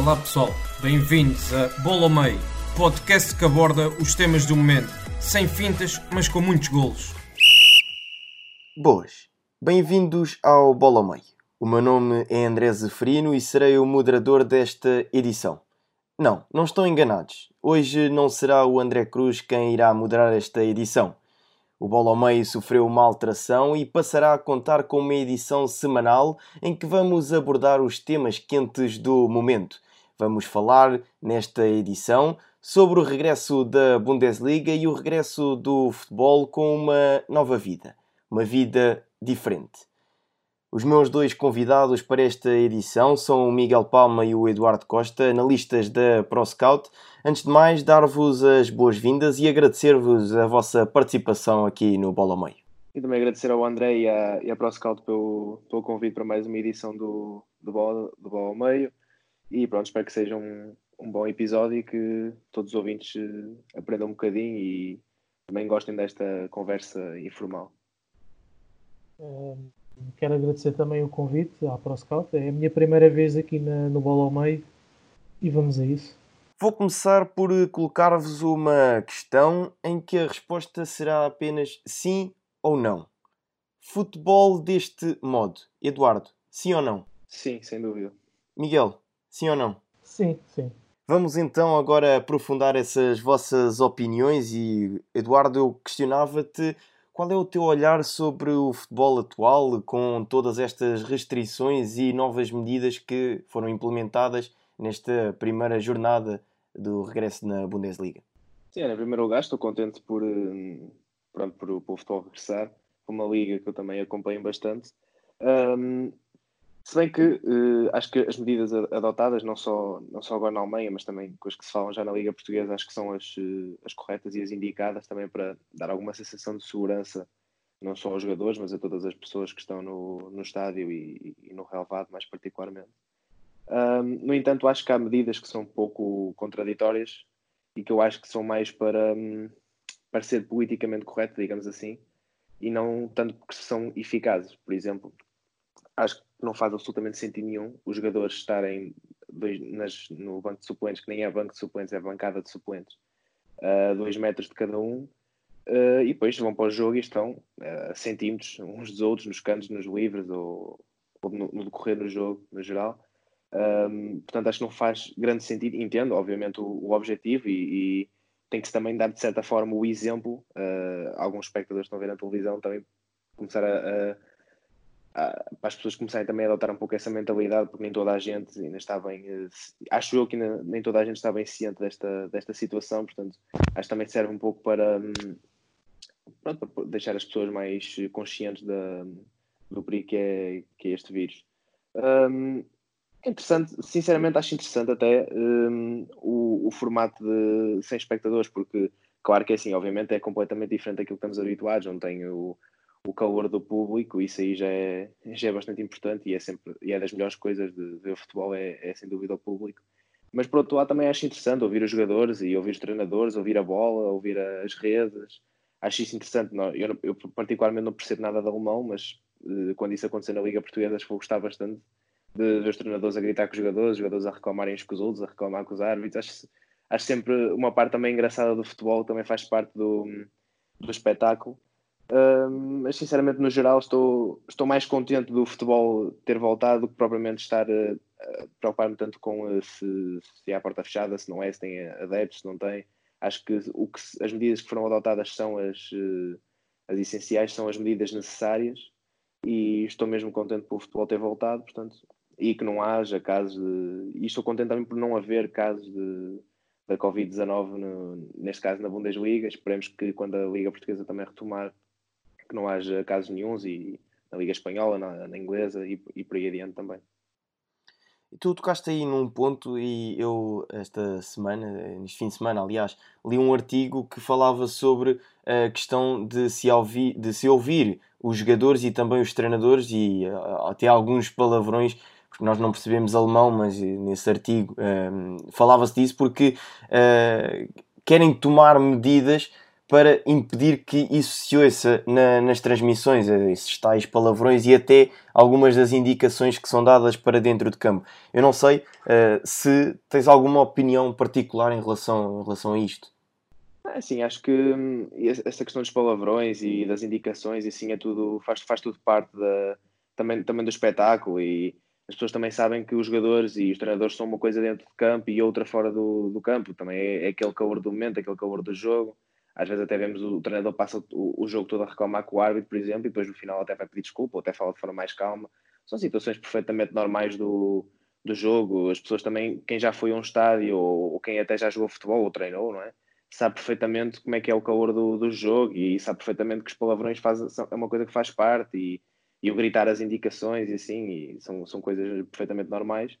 Olá pessoal, bem-vindos a Bola ao Meio, podcast que aborda os temas do momento, sem fintas, mas com muitos golos. Boas, bem-vindos ao Bola ao Meio. O meu nome é André Zeferino e serei o moderador desta edição. Não, não estão enganados. Hoje não será o André Cruz quem irá moderar esta edição. O Bola ao Meio sofreu uma alteração e passará a contar com uma edição semanal em que vamos abordar os temas quentes do momento. Vamos falar nesta edição sobre o regresso da Bundesliga e o regresso do futebol com uma nova vida, uma vida diferente. Os meus dois convidados para esta edição são o Miguel Palma e o Eduardo Costa, analistas da ProScout. Antes de mais, dar-vos as boas-vindas e agradecer-vos a vossa participação aqui no Bola Meio. E também agradecer ao André e à, ProScout pelo, pelo convite para mais uma edição do, do, Bola, do Bola Meio. E pronto, espero que seja um, um bom episódio e que todos os ouvintes eh, aprendam um bocadinho e também gostem desta conversa informal. Quero agradecer também o convite à ProScout. É a minha primeira vez aqui na, no Bola ao Meio e vamos a isso. Vou começar por colocar-vos uma questão em que a resposta será apenas sim ou não. Futebol deste modo. Eduardo, sim ou não? Sim, sem dúvida. Miguel, sim ou não? Sim, sim. Vamos então agora aprofundar essas vossas opiniões e, Eduardo, eu questionava-te qual é o teu olhar sobre o futebol atual com todas estas restrições e novas medidas que foram implementadas nesta primeira jornada do regresso na Bundesliga? Sim, em primeiro lugar estou contente por, hum, pronto, por, por o futebol regressar, uma liga que eu também acompanho bastante. Um, se bem que uh, acho que as medidas adotadas, não só, não só agora na Alemanha, mas também com as que se falam já na Liga Portuguesa, acho que são as, uh, as corretas e as indicadas também para dar alguma sensação de segurança, não só aos jogadores, mas a todas as pessoas que estão no, no estádio e, e no relevado, mais particularmente. Um, no entanto, acho que há medidas que são um pouco contraditórias e que eu acho que são mais para, um, para ser politicamente correto, digamos assim, e não tanto porque são eficazes. Por exemplo, acho que não faz absolutamente sentido nenhum os jogadores estarem dois, nas, no banco de suplentes, que nem é banco de suplentes, é bancada de suplentes, a uh, dois metros de cada um, uh, e depois vão para o jogo e estão a uh, centímetros uns dos outros, nos cantos, nos livres ou, ou no, no, decorrer do jogo, no geral. Um, portanto, acho que não faz grande sentido. Entendo, obviamente, o, o objetivo e, e tem que se também dar, de certa forma, o exemplo. Uh, alguns espectadores estão a ver na televisão também começar a, a para as pessoas começarem também a adotar um pouco essa mentalidade, porque nem toda a gente ainda está bem, eh, acho eu que nem toda a gente está bem ciente desta, desta situação, portanto, acho que também serve um pouco para, hum, pronto, para deixar as pessoas mais conscientes da, do perigo que é, que é este vírus. Um, é interessante, sinceramente acho interessante até um, o, o formato de sem espectadores, porque claro que é assim, obviamente é completamente diferente daquilo que estamos habituados, não tem o o calor do público, isso aí já é, já é bastante importante e é sempre e é das melhores coisas de ver futebol, é, é sem dúvida o público. Mas por outro lado também acho interessante ouvir os jogadores e ouvir os treinadores, ouvir a bola, ouvir as redes. Acho isso interessante. Eu, eu, particularmente não percebo nada de alemão, mas uh, quando isso acontecer na Liga Portuguesa acho que vou gostar bastante de ver os treinadores a gritar com os jogadores, os jogadores a reclamarem com os outros, a reclamar com os árbitros. Acho, acho sempre uma parte também engraçada do futebol, também faz parte do, do espetáculo mas sinceramente, no geral, estou, estou mais contente do futebol ter voltado do que propriamente estar a, a preocupar-me tanto com uh, se, se há a porta fechada, se não é, se tem adeptos, se não tem. Acho que, o que as medidas que foram adotadas são as, uh, as essenciais, são as medidas necessárias e estou mesmo contente por o futebol ter voltado, portanto, e que não haja casos de. E estou contente também por não haver casos de, da Covid-19, neste caso na Bundesliga. Esperemos que quando a Liga Portuguesa também retomar, que não haja casos nenhums e na Liga Espanhola, na, na inglesa e, e por aí adiante também. Tu tocaste aí num ponto e eu, esta semana, neste fim de semana, aliás, li um artigo que falava sobre a questão de se ouvir, de se ouvir os jogadores e também os treinadores e até alguns palavrões, porque nós não percebemos alemão, mas nesse artigo um, falava-se disso porque uh, querem tomar medidas para impedir que isso se ouça na, nas transmissões, eh, esses tais palavrões e até algumas das indicações que são dadas para dentro de campo. Eu não sei uh, se tens alguma opinião particular em relação, em relação a isto. É, sim, acho que hum, essa questão dos palavrões e das indicações, e sim, é tudo, faz, faz tudo parte da, também, também do espetáculo e as pessoas também sabem que os jogadores e os treinadores são uma coisa dentro do campo e outra fora do, do campo. Também é, é aquele calor do momento, aquele calor do jogo às vezes até vemos o, treinador passa o, o, jogo todo a reclamar com o árbitro, por exemplo, e depois no final até vai pedir desculpa ou até fala de forma mais calma. São situações perfeitamente normais do, do jogo. As pessoas também, quem já foi a um estádio ou, ou, quem até já jogou futebol ou treinou, não é? Sabe perfeitamente como é que é o calor do, do jogo e sabe perfeitamente que os palavrões faz, é uma coisa que faz parte e, e o gritar as indicações e assim, e são, são coisas perfeitamente normais.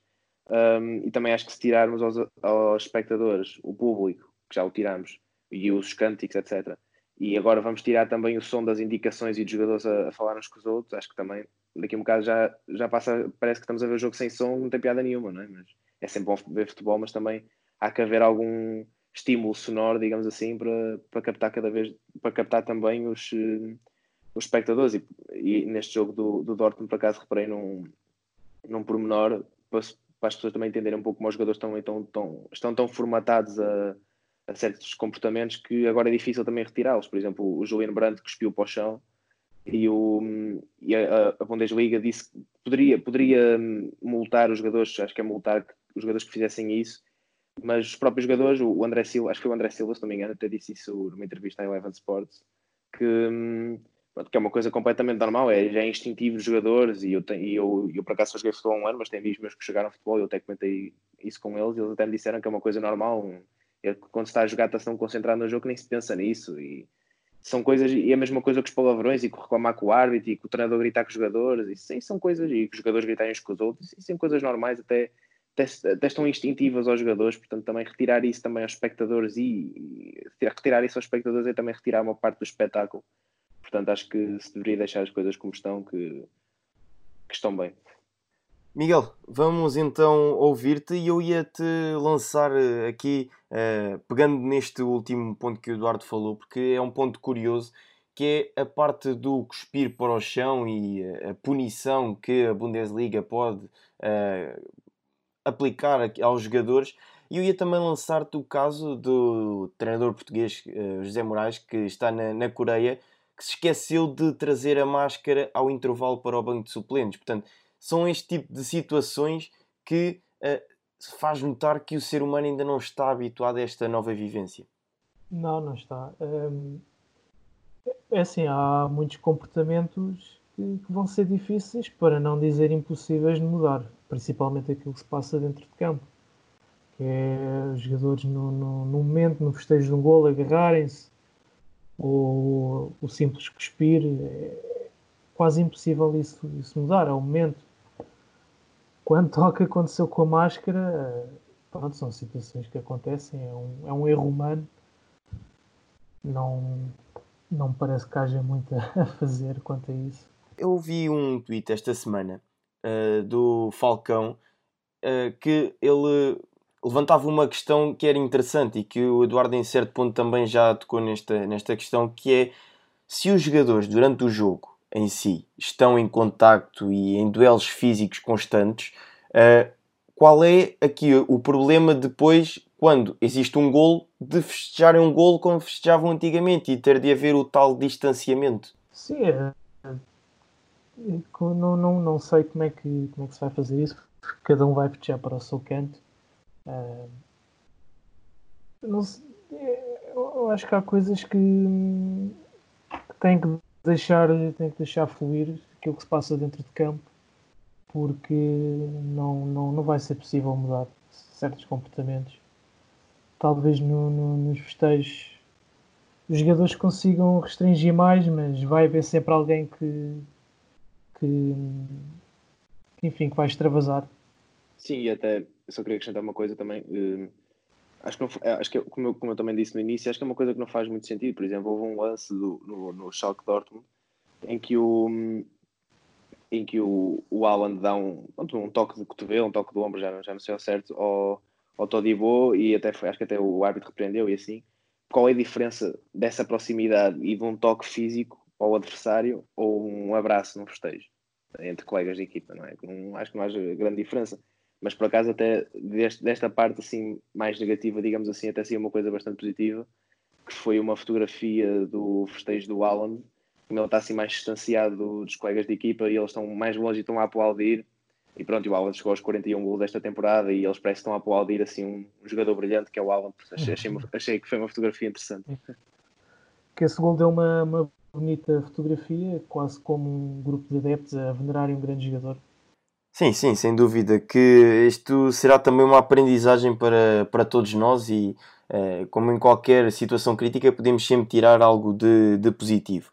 Um, e também acho que se tirarmos aos, aos espectadores, o público, que já o tiramos, e os cânticos, etc. E agora vamos tirar também o som das indicações e dos jogadores a, a falar uns com os outros. Acho que também daqui a um bocado já, já passa, parece que estamos a ver o jogo sem som, não tem piada nenhuma, não é? Mas é sempre bom ver futebol, mas também há que haver algum estímulo sonoro, digamos assim, para, para captar cada vez, para captar também os, eh, os espectadores. E, e neste jogo do, do Dortmund, por acaso, reparei num, num pormenor para, para as pessoas também entenderem um pouco como os jogadores estão, estão, estão, estão tão formatados a a certos comportamentos que agora é difícil também retirá-los. Por exemplo, o Julian Brandt cuspiu para o chão e, o, e a, a Bundesliga disse que poderia, poderia multar os jogadores, acho que é multar os jogadores que fizessem isso, mas os próprios jogadores, o André Silva, acho que o André Silva, se não me engano, até disse isso numa entrevista à Eleven Sports, que, que é uma coisa completamente normal, é, já é instintivo dos jogadores, e eu, tenho, e eu, eu por acaso só joguei futebol um ano, mas tem amigos meus que jogaram futebol, e eu até comentei isso com eles, e eles até me disseram que é uma coisa normal, quando está a jogar, está tão concentrado no jogo que nem se pensa nisso. E são coisas, e a mesma coisa com os palavrões, e com reclamar com o árbitro, e com o treinador gritar com os jogadores, e sim, são coisas, e com os jogadores gritarem uns com os outros, e são coisas normais, até, até, até, estão instintivas aos jogadores, portanto, também retirar isso também aos espectadores, e, e retirar isso aos espectadores é também retirar uma parte do espetáculo. Portanto, acho que se deveria deixar as coisas como estão, que, que estão bem. Miguel, vamos então ouvir-te e eu ia-te lançar eh, aqui, uh, pegando neste último ponto que o Eduardo falou, porque é um ponto curioso, que é a parte do cuspir para o chão e a punição que a Bundesliga pode uh, aplicar aos jogadores. E eu ia também lançar-te o caso do treinador português uh, José Moraes, que está na, na Coreia, que se esqueceu de trazer a máscara ao intervalo para o banco de suplentes. Portanto, são este tipo de situações que uh, faz notar que o ser humano ainda não está habituado a esta nova vivência. Não, não está. É assim, há muitos comportamentos que, que, vão ser difíceis, para não dizer impossíveis de mudar, principalmente aquilo que se passa dentro de campo. Que é os jogadores no, no, no momento, no festejo de um gol, agarrarem-se, ou o simples cuspir, é quase impossível isso, isso mudar, é o momento quando toca aconteceu com a máscara, pronto, são situações que acontecem, é um, é um erro humano. Não, não parece que haja muito a fazer quanto a isso. Eu vi um tweet esta semana uh, do Falcão uh, que ele levantava uma questão que era interessante e que o Eduardo, em certo ponto, também já tocou nesta, nesta questão, que é se os jogadores, durante o jogo, em si estão em contacto e em duelos físicos constantes, uh, qual é aqui o problema depois quando existe um golo de festejarem um golo como festejavam antigamente e ter de haver o tal distanciamento? Sim, é, é, não, não, não sei como é, que, como é que se vai fazer isso, cada um vai festejar para o seu canto. Uh, não sei, eu acho que há coisas que, que têm que deixar, tem que deixar fluir aquilo que se passa dentro de campo, porque não, não, não vai ser possível mudar certos comportamentos. Talvez no, no, nos festejos os jogadores consigam restringir mais, mas vai haver sempre alguém que, que, que enfim, que vai extravasar. Sim, e até só queria acrescentar uma coisa também. Uh, acho que, não, acho que é, como, eu, como eu também disse no início, acho que é uma coisa que não faz muito sentido. Por exemplo, houve um lance do, no, no Schalke Dortmund em que o em que o, o Alan dá um, um toque de cotovelo, um toque do ombro, já, já não sei ao certo, ao, ao Todibo e até foi, acho que até o árbitro repreendeu e assim. Qual é a diferença dessa proximidade e de um toque físico ao adversário ou um abraço num festejo entre colegas de equipa, não é? Não, acho que não haja grande diferença. Mas por acaso até deste, desta parte assim mais negativa, digamos assim, até sim uma coisa bastante positiva, que foi uma fotografia do festejo do Alan, como ele está assim mais distanciado dos colegas de equipa e eles estão mais longe e estão a aplaudir e pronto, o Alan chegou aos 41 gols desta temporada e eles parecem que estão a aplaudir assim um, um jogador brilhante que é o Alan. Achei, achei, achei, que foi uma fotografia interessante. Que esse gol deu uma, uma bonita fotografia, quase como um grupo de adeptos a venerarem um grande jogador. Sim, sim, sem dúvida que isto será também uma aprendizagem para, para todos nós e eh, como em qualquer situação crítica podemos sempre tirar algo de, de positivo.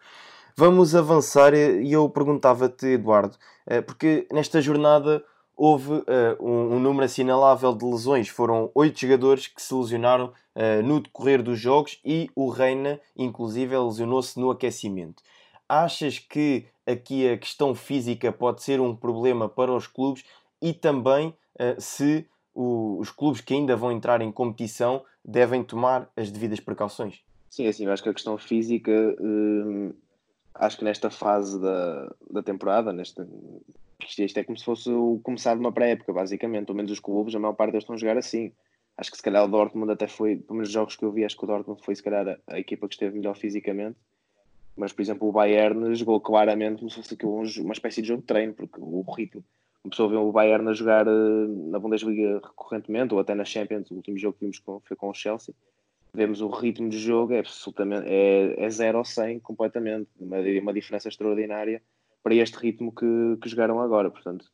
Vamos avançar e eu perguntava-te, Eduardo, eh, porque nesta jornada houve eh, um, número assinalável de lesões. Foram oito jogadores que se lesionaram eh, no decorrer dos jogos e o Reina, inclusive, lesionou-se no aquecimento. Achas que aqui a questão física pode ser um problema para os clubes e também se os clubes que ainda vão entrar em competição devem tomar as devidas precauções? Sim, assim, eu acho que a questão física hum, acho que nesta fase da, da temporada, nesta, isto é como se fosse o começar de uma pré-época, basicamente. Pelo menos os clubes, a maior parte deles estão a jogar assim. Acho que se calhar o Dortmund até foi, pelo menos os jogos que eu vi, acho que o Dortmund foi se calhar a, a equipa que esteve melhor fisicamente. Mas, por exemplo, o Bayern jogou claramente como se fosse uma espécie de jogo de treino, porque o ritmo. Uma pessoa vê o Bayern a jogar eh, na Bundesliga recorrentemente, ou até na Champions, o último jogo que vimos com, foi com o Chelsea vemos o ritmo de jogo é absolutamente é, é 0 ou 100 completamente, uma, uma diferença extraordinária para este ritmo que, que jogaram agora. Portanto,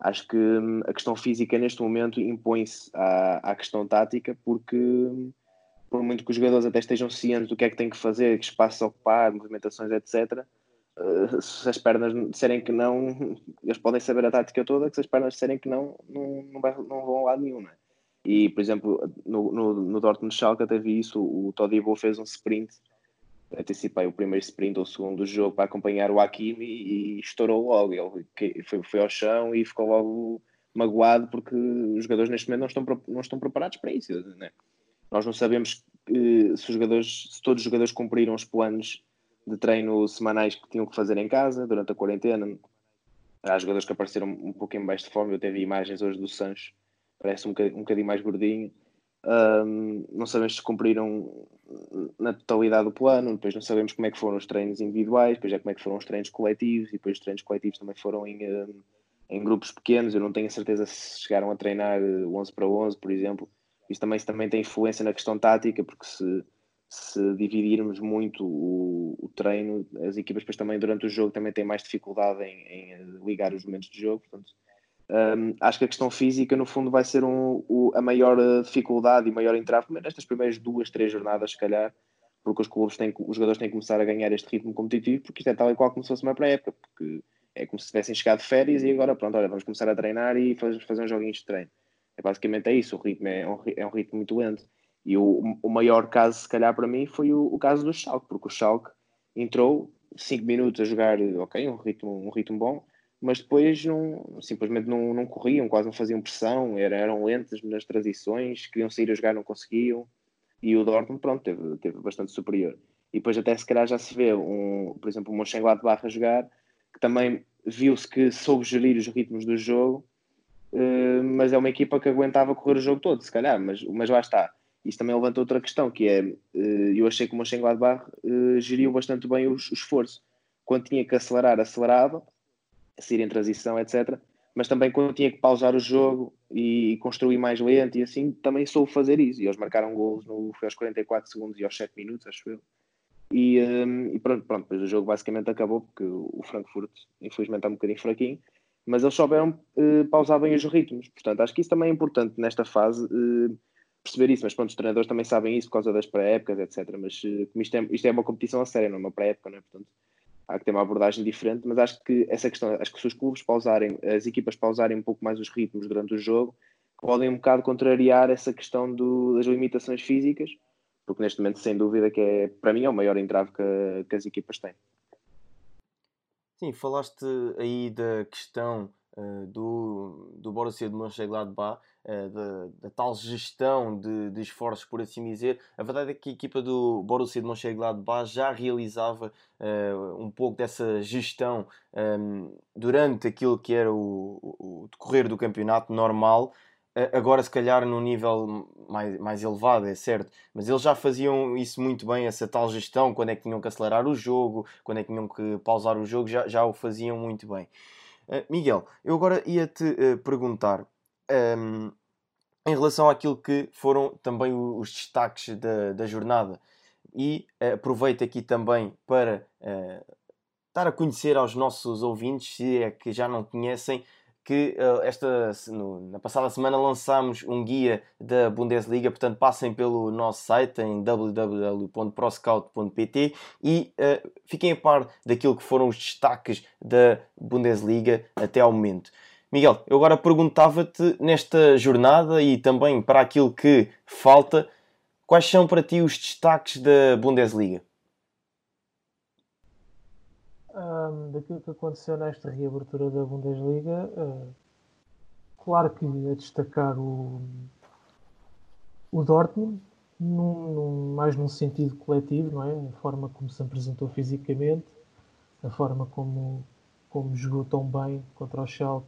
acho que hum, a questão física neste momento impõe-se à, à questão tática, porque hum, por muito que os jogadores até estejam cientes do que é que têm que fazer, que espaço ocupar, movimentações, etc., eh, se as pernas disserem que não, eles podem saber a tática toda, que se as pernas disserem que não, não, não, vai, não vão a lado nenhum. Não é? E, por exemplo, no, no, no Dortmund Schalke até vi isso, o Todibo fez um sprint, antecipei o primeiro sprint ou o segundo do jogo para acompanhar o Hakimi e, e estourou logo. Ele foi, foi ao chão e ficou logo magoado porque os jogadores neste momento não estão, não estão preparados para isso. Né? Nós não sabemos se, os jogadores, se todos os jogadores cumpriram os planos de treino semanais que tinham que fazer em casa durante a quarentena. Há jogadores que apareceram um pouco em baixo de forma. Eu teve imagens hoje do Sancho parece um bocadinho, um bocadinho mais gordinho. Um, não sabemos se cumpriram na totalidade do plano, depois não sabemos como é que foram os treinos individuais, depois é como é que foram os treinos coletivos, e depois os treinos coletivos também foram em, em grupos pequenos. Eu não tenho certeza se chegaram a treinar 11 para 11, por exemplo. Isso também, também tem influência na questão tática, porque se, se dividirmos muito o, o, treino, as equipas depois também durante o jogo também têm mais dificuldade em, em ligar os momentos de jogo. Portanto, um, acho que a questão física, no fundo, vai ser um, o, a maior eh, dificuldade e maior entrave nestas primeiras duas, três jornadas, se calhar, porque os clubes têm, os jogadores têm que começar a ganhar este ritmo competitivo, porque isto é tal e qual como se fosse uma pré-época, porque é como se tivessem chegado de férias e agora, pronto, olha, vamos começar a treinar e fazer, fazer uns joguinhos de treino. É basicamente é isso, o ritmo é um, é um ritmo muito lento. E o, o maior caso, se calhar, para mim, foi o, o caso do Schalke, porque o Schalke entrou 5 minutos a jogar, ok, um ritmo, um ritmo bom, mas depois não, simplesmente não, não corriam, quase não faziam pressão, eram, eram lentos nas transições, queriam sair a jogar, não conseguiam. E o Dortmund, pronto, teve, teve bastante superior. E depois até se calhar já se vê, um, por exemplo, o Mönchengladbach a jogar, que também viu-se que soube gerir os ritmos do jogo, mas é uma equipa que aguentava correr o jogo todo, se calhar, mas, mas lá está. Isso também levanta outra questão, que é, uh, eu achei que o Mönchengladbach uh, geriu bastante bem o, esforço. Quando tinha que acelerar, acelerava, sair em transição, etc. Mas também quando tinha que pausar o jogo e construir mais lento e assim, também soube fazer isso. E eles marcaram gols no, foi aos 44 segundos e aos 7 minutos, acho eu. E, e pronto, pronto, depois o jogo basicamente acabou porque o Frankfurt, infelizmente, está um bocadinho fraquinho. Mas eles souberam uh, pausar bem os ritmos. Portanto, acho que isso também é importante nesta fase. Uh, perceber isso, mas pronto, os treinadores também sabem isso por causa das pré-épocas, etc. Mas uh, isto, é, isto é uma competição a sério, não é uma pré-época, não é? Portanto, há que ter uma abordagem diferente, mas acho que essa questão, acho que se os clubes pausarem, as equipas pausarem um pouco mais os ritmos durante o jogo, podem um bocado contrariar essa questão do, das limitações físicas, porque neste momento, sem dúvida, que é, para mim é o maior entrave que, que as equipas têm. Sim, falaste aí da questão uh, do, do Borussia de Mönchengladbach, uh, da, da tal gestão de, de, esforços, por assim dizer. A verdade é que a equipa do Borussia de Mönchengladbach já realizava uh, um pouco dessa gestão um, ehm, durante aquilo que era o, o decorrer do campeonato normal, agora se calhar num nível mais, mais elevado, é certo, mas eles já faziam isso muito bem, essa tal gestão, quando é que tinham que acelerar o jogo, quando é que tinham que pausar o jogo, já, já o faziam muito bem. Uh, Miguel, eu agora ia-te uh, perguntar um, ehm, em relação àquilo que foram também os destaques da, da jornada e uh, aproveito aqui também para dar a conhecer aos nossos ouvintes, se é que já não conhecem, que uh, esta, na passada semana lançámos um guia da Bundesliga, portanto passem pelo nosso site em www.proscout.pt e uh, fiquem a par daquilo que foram os destaques da Bundesliga até ao momento. Miguel, eu agora perguntava-te nesta jornada e também para aquilo que falta, quais são para ti os destaques da Bundesliga? Um, daquilo que aconteceu nesta reabertura da Bundesliga, uh, claro que a destacar o, o Dortmund, num, num, mais num sentido coletivo, não é? A forma como se apresentou fisicamente, a forma como, como jogou tão bem contra o Schalke.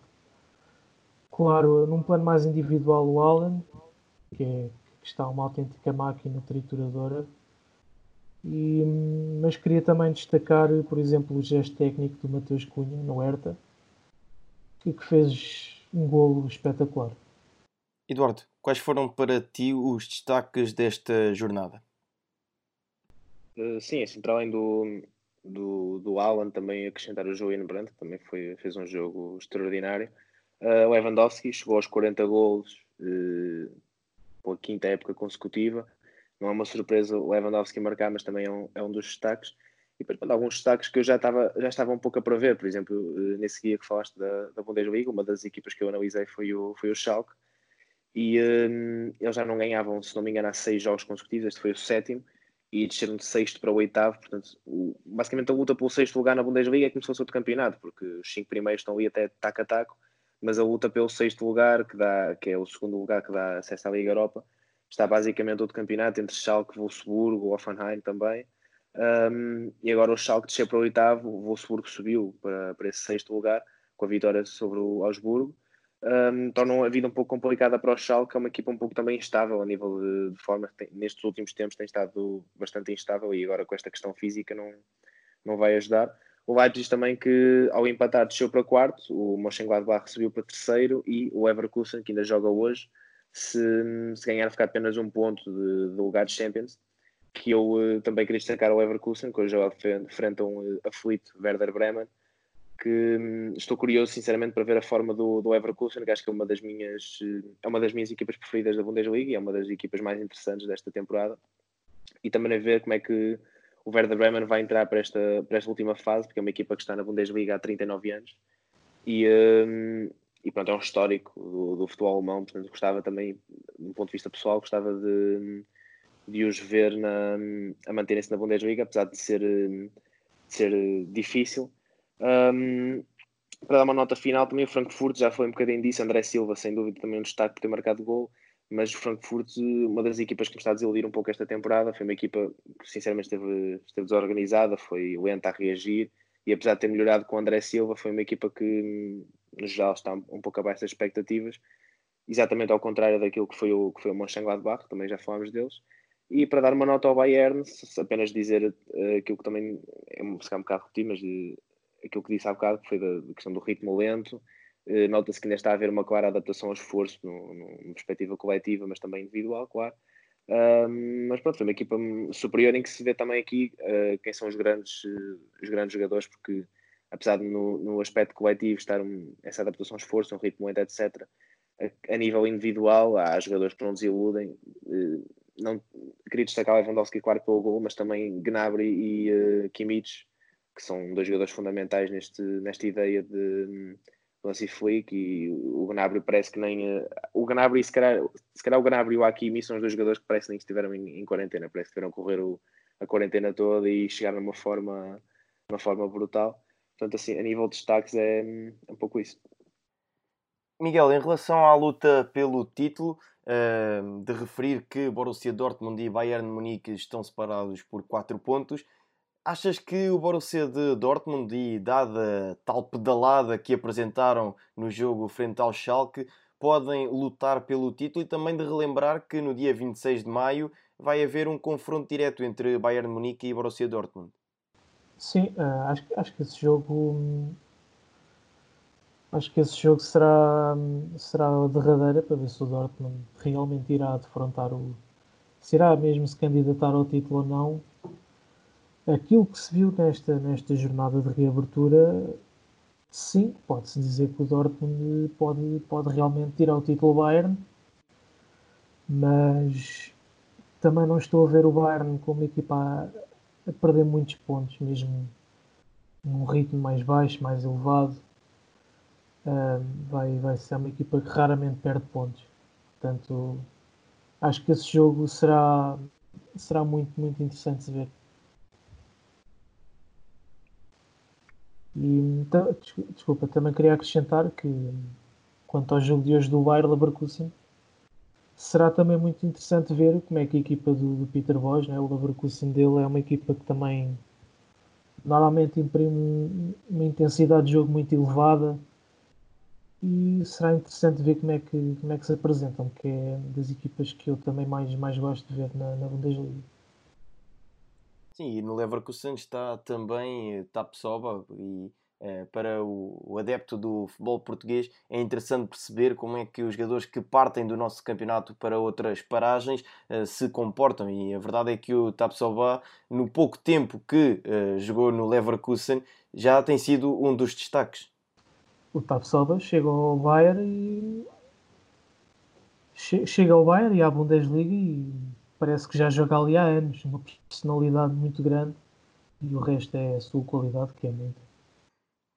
Claro, num plano mais individual, o Alan, que, é, que está uma autêntica máquina trituradora, e, mas queria também destacar, por exemplo, o gesto técnico do Mateus Cunha no Herta, que, que fez um golo espetacular. Eduardo, quais foram para ti os destaques desta jornada? Uh, sim, assim, para além do, do, do Alan, também acrescentar o Julian Brandt, que também foi, fez um jogo extraordinário. Uh, o Lewandowski chegou aos 40 golos uh, pela quinta época consecutiva não é uma surpresa o Lewandowski marcar, mas também é um, é um dos destaques. E depois, alguns destaques que eu já estava, já estava um pouco a prever, por exemplo, eh, nesse dia que falaste da, da Bundesliga, uma das equipas que eu analisei foi o, foi o Schalke, e um, eles já não ganhavam, se não me engano, há seis jogos consecutivos, este foi o sétimo, e desceram de sexto para o oitavo, portanto, o, basicamente a luta pelo sexto lugar na Bundesliga é como se fosse outro campeonato, porque os cinco primeiros estão ali até taco a taco, mas a luta pelo sexto lugar, que, dá, que é o segundo lugar que dá acesso à Liga Europa, está basicamente outro campeonato entre Schalke, Wolfsburgo, Offenheim também. Um, e agora o Schalke desceu para o oitavo, o Wolfsburgo subiu para, para esse sexto lugar com a vitória sobre o Augsburgo. Um, tornam a vida um pouco complicada para o Schalke, é uma equipa um pouco também instável a nível de, de forma, tem, nestes últimos tempos tem estado bastante instável e agora com esta questão física não, não vai ajudar. O Leipzig também que ao empatar desceu para quarto, o Mönchengladbach subiu para terceiro e o Everkusen que ainda joga hoje se, se ganhar ficar apenas um ponto de, de lugar de Champions, que eu uh, também queria destacar o Leverkusen, que hoje frente a um uh, aflito Werder Bremen, que um, estou curioso sinceramente para ver a forma do, do Leverkusen, que acho que é uma das minhas uh, é uma das minhas equipas preferidas da Bundesliga e é uma das equipas mais interessantes desta temporada. E também a ver como é que o Werder Bremen vai entrar para esta, para esta última fase, porque é uma equipa que está na Bundesliga há 39 anos. E, um, e pronto, é um histórico do, do futebol alemão, portanto gostava também, do ponto de vista pessoal, gostava de, de os ver na, a manterem-se na Bundesliga, apesar de ser, de ser difícil. Um, para dar uma nota final, também o Frankfurt já foi um bocadinho disso, André Silva, sem dúvida, também um destaque por ter marcado gol, mas o Frankfurt, uma das equipas que me está a desiludir um pouco esta temporada, foi uma equipa que sinceramente esteve, esteve desorganizada, foi lenta a reagir, e apesar de ter melhorado com o André Silva, foi uma equipa que no geral está um pouco abaixo das expectativas, exatamente ao contrário daquilo que foi o, que foi o Mönchengladbach, também já falámos deles. E para dar uma nota ao Bayern, apenas dizer uh, aquilo que também é um, um bocado repetir, mas uh, aquilo que disse há bocado, que foi da, da questão do ritmo lento. Uh, Nota-se que ainda está a haver uma clara adaptação ao esforço, numa perspectiva coletiva, mas também individual, claro. Uh, mas pronto, foi uma equipa superior em que se vê também aqui uh, quem são os grandes, os grandes jogadores, porque apesar de no, no aspecto coletivo estar um, essa adaptação esforço, um ritmo lento, etc., a, a, nível individual há jogadores que não desiludem. Uh, não, queria destacar Lewandowski, claro, pelo gol, mas também Gnabry e uh, Kimmich que são dois jogadores fundamentais neste, nesta ideia de Lance Flick e o Gnabry parece que nem o Gnabry se calhar, se calhar o Gnabry e o Hakimi são os dois jogadores que parecem que estiveram em, em quarentena, parece que tiveram correr o, a quarentena toda e chegaram numa forma, uma forma brutal. Portanto, assim, a nível de destaques é, é um pouco isso. Miguel, em relação à luta pelo título, uh, de referir que Borussia Dortmund e Bayern Munique estão separados por 4 pontos, achas que o Borussia de Dortmund, e dada tal pedalada que apresentaram no jogo frente ao Schalke, podem lutar pelo título e também de relembrar que no dia 26 de maio vai haver um confronto direto entre Bayern Munique e Borussia Dortmund. Sim, uh, acho, acho que esse jogo acho que esse jogo será, será a derradeira para ver se o Dortmund realmente irá defrontar o se irá mesmo se candidatar ao título ou não. Aquilo que se viu nesta, nesta jornada de reabertura, sim, pode-se dizer que o Dortmund pode, pode realmente tirar o título Bayern, mas também não estou a ver o Bayern como equipa a, perder muitos pontos, mesmo num ritmo mais baixo, mais elevado. Uh, vai, vai ser uma equipa que raramente perde pontos. Portanto, acho que esse jogo será, será muito, muito interessante de ver. E, desculpa, também queria acrescentar que quanto ao jogo de hoje do Bayer Leverkusen, será também muito interessante ver como é que a equipa do, do Peter Bosch, né, o Leverkusen dele é uma equipa que também normalmente imprime uma intensidade de jogo muito elevada e será interessante ver como é que, como é que se apresentam, que é das equipas que eu também mais, mais gosto de ver na, na Bundesliga. Sim, e no Leverkusen está também Tapsoba e eh, para o, adepto do futebol português é interessante perceber como é que os jogadores que partem do nosso campeonato para outras paragens uh, se comportam e a verdade é que o Tapsoba no pouco tempo que uh, jogou no Leverkusen já tem sido um dos destaques. O Tapsoba chega ao Bayern e che chega ao Bayern e à Bundesliga e parece que já joga ali há anos, uma personalidade muito grande e o resto é a sua qualidade que é muito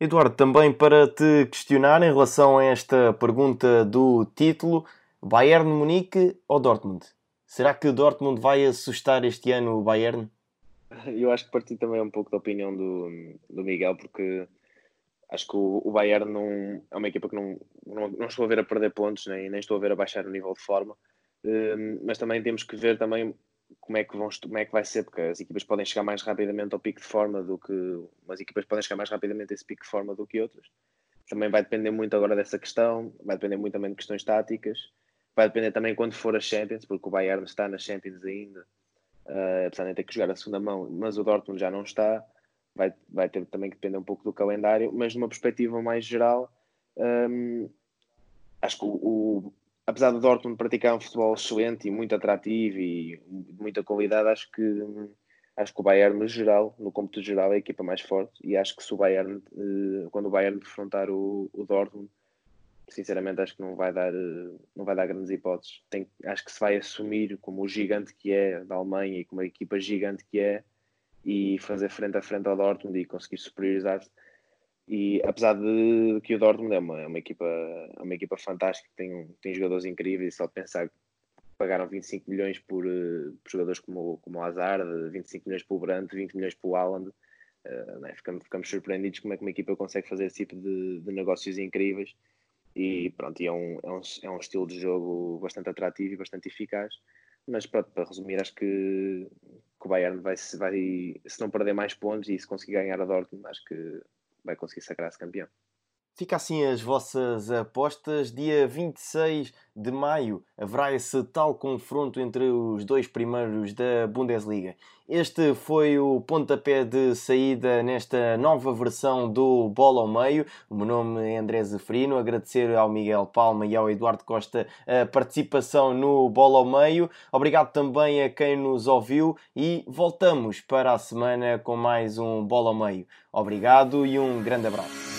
Eduardo, também para te questionar em relação a esta pergunta do título, Bayern Munique ou Dortmund? Será que o Dortmund vai assustar este ano o Bayern? Eu acho que parti também um pouco da opinião do, do Miguel, porque acho que o, o Bayern não, é uma equipa que não, não, não, estou a ver a perder pontos, nem, nem estou a ver a baixar o nível de forma, um, mas também temos que ver também como é que vão como é que vai ser, porque as equipas podem chegar mais rapidamente ao pico de forma do que umas equipas podem chegar mais rapidamente a esse pico de forma do que outras. Também vai depender muito agora dessa questão, vai depender muito também de questões táticas, vai depender também quando for a Champions, porque o Bayern está na Champions ainda, uh, apesar de ter que jogar a segunda mão, mas o Dortmund já não está, vai, vai ter também que depender um pouco do calendário, mas numa perspectiva mais geral, um, acho que o apesar do Dortmund praticar um futebol excelente e muito atrativo e de muita qualidade, acho que acho que o Bayern no geral, no cômputo geral, é a equipa mais forte e acho que se o Bayern, eh, quando o Bayern defrontar o, o Dortmund, sinceramente acho que não vai dar eh, não vai dar grandes hipóteses. Tem, acho que se vai assumir como o gigante que é da Alemanha e como a equipa gigante que é e fazer frente a frente ao Dortmund e conseguir superiorizar-se e apesar de que o Dortmund é uma, é uma, equipa, é uma equipa fantástica, tem, tem jogadores incríveis, só pensar que pagaram 25 milhões por, uh, por jogadores como, como o Hazard, 25 milhões pelo Brandt, 20 milhões pelo Haaland, uh, né? ficamos, ficamos surpreendidos como é que uma equipa consegue fazer esse tipo de, de negócios incríveis e pronto, e é, um, é, um, é um estilo de jogo bastante atrativo e bastante eficaz, mas pronto, para resumir, acho que, que o Bayern vai, vai, se não perder mais pontos e se conseguir ganhar a Dortmund, acho que vai conseguir sagrar-se campeão. Fica assim as vossas apostas. Dia 26 de maio haverá esse tal confronto entre os dois primeiros da Bundesliga. Este foi o pontapé de saída nesta nova versão do Bola ao Meio. O meu nome é André Zeferino. Agradecer ao Miguel Palma e ao Eduardo Costa a participação no Bola ao Meio. Obrigado também a quem nos ouviu e voltamos para a semana com mais um Bola ao Meio. Obrigado e um grande abraço.